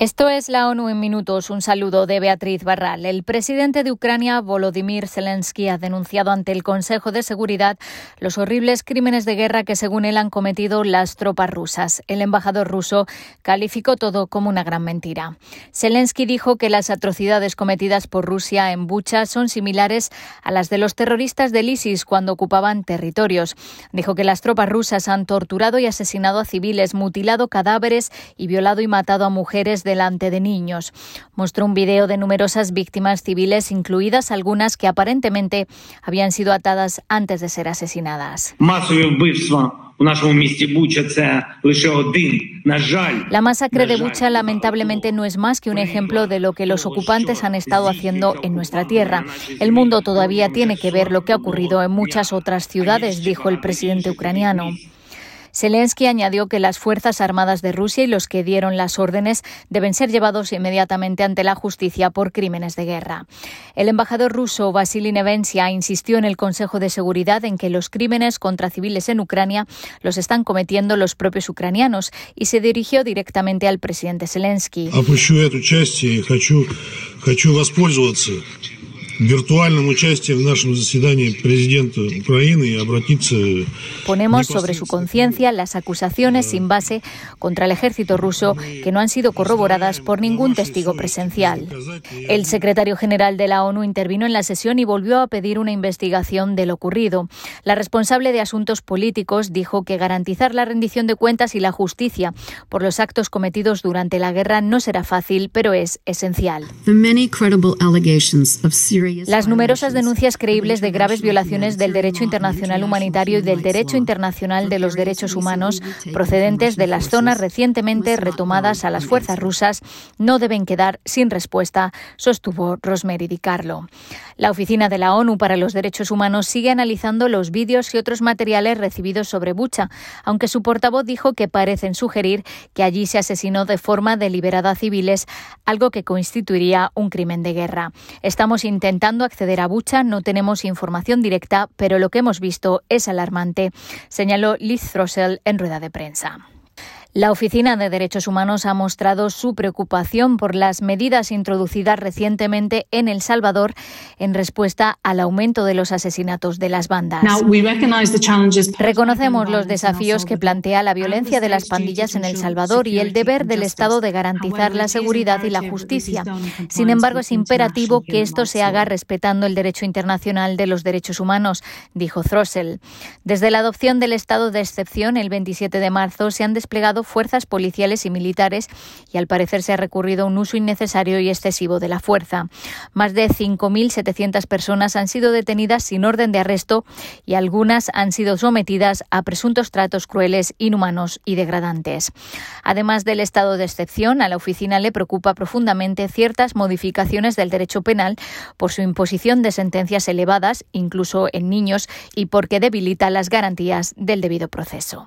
Esto es la ONU en minutos. Un saludo de Beatriz Barral. El presidente de Ucrania, Volodymyr Zelensky, ha denunciado ante el Consejo de Seguridad los horribles crímenes de guerra que, según él, han cometido las tropas rusas. El embajador ruso calificó todo como una gran mentira. Zelensky dijo que las atrocidades cometidas por Rusia en Bucha son similares a las de los terroristas del ISIS cuando ocupaban territorios. Dijo que las tropas rusas han torturado y asesinado a civiles, mutilado cadáveres y violado y matado a mujeres delante de niños. Mostró un video de numerosas víctimas civiles, incluidas algunas que aparentemente habían sido atadas antes de ser asesinadas. La masacre de Bucha lamentablemente no es más que un ejemplo de lo que los ocupantes han estado haciendo en nuestra tierra. El mundo todavía tiene que ver lo que ha ocurrido en muchas otras ciudades, dijo el presidente ucraniano. Zelensky añadió que las Fuerzas Armadas de Rusia y los que dieron las órdenes deben ser llevados inmediatamente ante la justicia por crímenes de guerra. El embajador ruso Vasily Nevencia insistió en el Consejo de Seguridad en que los crímenes contra civiles en Ucrania los están cometiendo los propios ucranianos y se dirigió directamente al presidente Zelensky Ponemos sobre su conciencia las acusaciones sin base contra el ejército ruso que no han sido corroboradas por ningún testigo presencial. El secretario general de la ONU intervino en la sesión y volvió a pedir una investigación de lo ocurrido. La responsable de asuntos políticos dijo que garantizar la rendición de cuentas y la justicia por los actos cometidos durante la guerra no será fácil, pero es esencial. The many credible allegations of Syria las numerosas denuncias creíbles de graves violaciones del derecho internacional humanitario y del derecho internacional de los derechos humanos procedentes de las zonas recientemente retomadas a las fuerzas rusas no deben quedar sin respuesta, sostuvo Rosemary Di Carlo. La Oficina de la ONU para los Derechos Humanos sigue analizando los vídeos y otros materiales recibidos sobre Bucha, aunque su portavoz dijo que parecen sugerir que allí se asesinó de forma deliberada a civiles, algo que constituiría un crimen de guerra. Estamos intentando intentando acceder a Bucha. No tenemos información directa, pero lo que hemos visto es alarmante, señaló Liz Throssell en rueda de prensa. La Oficina de Derechos Humanos ha mostrado su preocupación por las medidas introducidas recientemente en El Salvador en respuesta al aumento de los asesinatos de las bandas. Reconocemos los desafíos que plantea la violencia de las pandillas en El Salvador y el deber del Estado de garantizar la seguridad y la justicia. Sin embargo, es imperativo que esto se haga respetando el derecho internacional de los derechos humanos, dijo Throssell. Desde la adopción del estado de excepción el 27 de marzo se han desplegado fuerzas policiales y militares y al parecer se ha recurrido a un uso innecesario y excesivo de la fuerza. Más de 5.700 personas han sido detenidas sin orden de arresto y algunas han sido sometidas a presuntos tratos crueles, inhumanos y degradantes. Además del estado de excepción, a la oficina le preocupa profundamente ciertas modificaciones del derecho penal por su imposición de sentencias elevadas, incluso en niños, y porque debilita las garantías del debido proceso.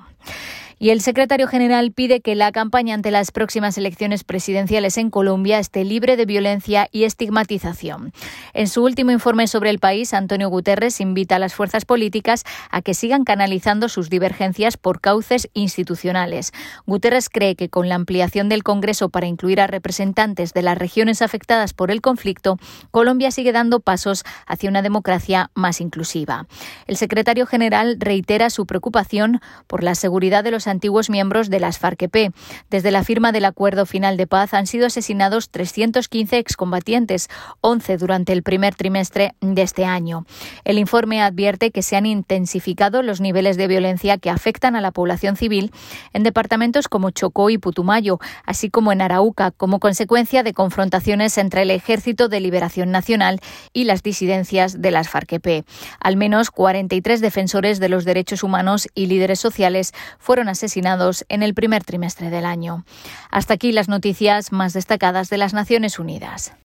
Y el secretario general pide que la campaña ante las próximas elecciones presidenciales en Colombia esté libre de violencia y estigmatización. En su último informe sobre el país, Antonio Guterres invita a las fuerzas políticas a que sigan canalizando sus divergencias por cauces institucionales. Guterres cree que con la ampliación del Congreso para incluir a representantes de las regiones afectadas por el conflicto, Colombia sigue dando pasos hacia una democracia más inclusiva. El secretario general reitera su preocupación por la seguridad de los antiguos miembros de las FARC-EP. Desde la firma del acuerdo final de paz han sido asesinados 315 excombatientes, 11 durante el primer trimestre de este año. El informe advierte que se han intensificado los niveles de violencia que afectan a la población civil en departamentos como Chocó y Putumayo, así como en Arauca, como consecuencia de confrontaciones entre el Ejército de Liberación Nacional y las disidencias de las FARC-EP. Al menos 43 defensores de los derechos humanos y líderes sociales fueron asesinados asesinados en el primer trimestre del año. Hasta aquí las noticias más destacadas de las Naciones Unidas.